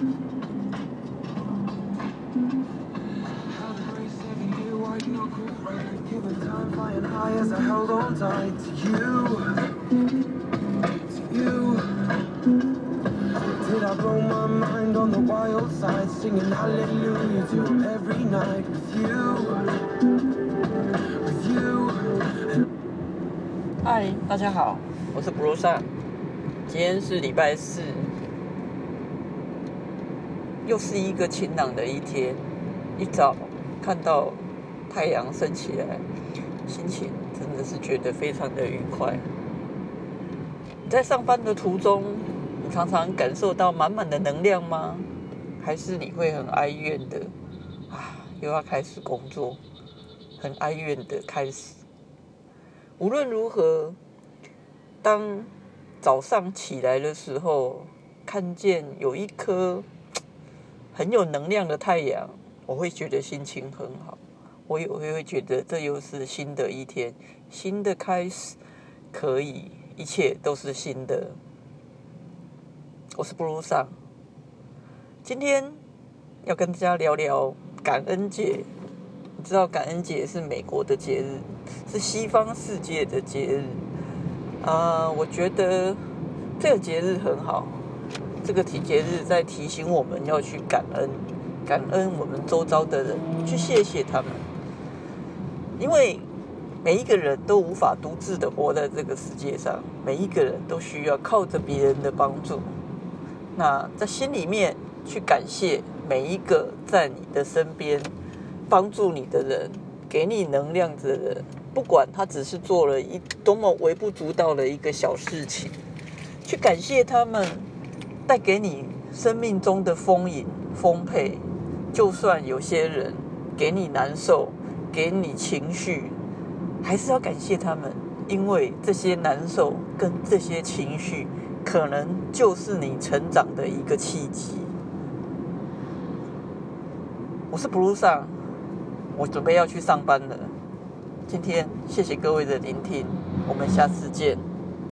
嗨，大家好，我是布鲁萨。今天是礼拜四，又是一个晴朗的一天。一早看到太阳升起来，心情真的是觉得非常的愉快。在上班的途中，你常常感受到满满的能量吗？还是你会很哀怨的啊？又要开始工作，很哀怨的开始。无论如何，当早上起来的时候，看见有一颗很有能量的太阳，我会觉得心情很好。我也会会觉得这又是新的一天，新的开始，可以，一切都是新的。我是布鲁萨，今天要跟大家聊聊感恩节。你知道感恩节是美国的节日，是西方世界的节日。啊，我觉得这个节日很好。这个体节日在提醒我们要去感恩，感恩我们周遭的人，去谢谢他们。因为每一个人都无法独自的活在这个世界上，每一个人都需要靠着别人的帮助。那在心里面去感谢每一个在你的身边。帮助你的人，给你能量的人，不管他只是做了一多么微不足道的一个小事情，去感谢他们带给你生命中的丰盈丰沛。就算有些人给你难受，给你情绪，还是要感谢他们，因为这些难受跟这些情绪，可能就是你成长的一个契机。我是 Blue 上。我准备要去上班了。今天谢谢各位的聆听，我们下次见。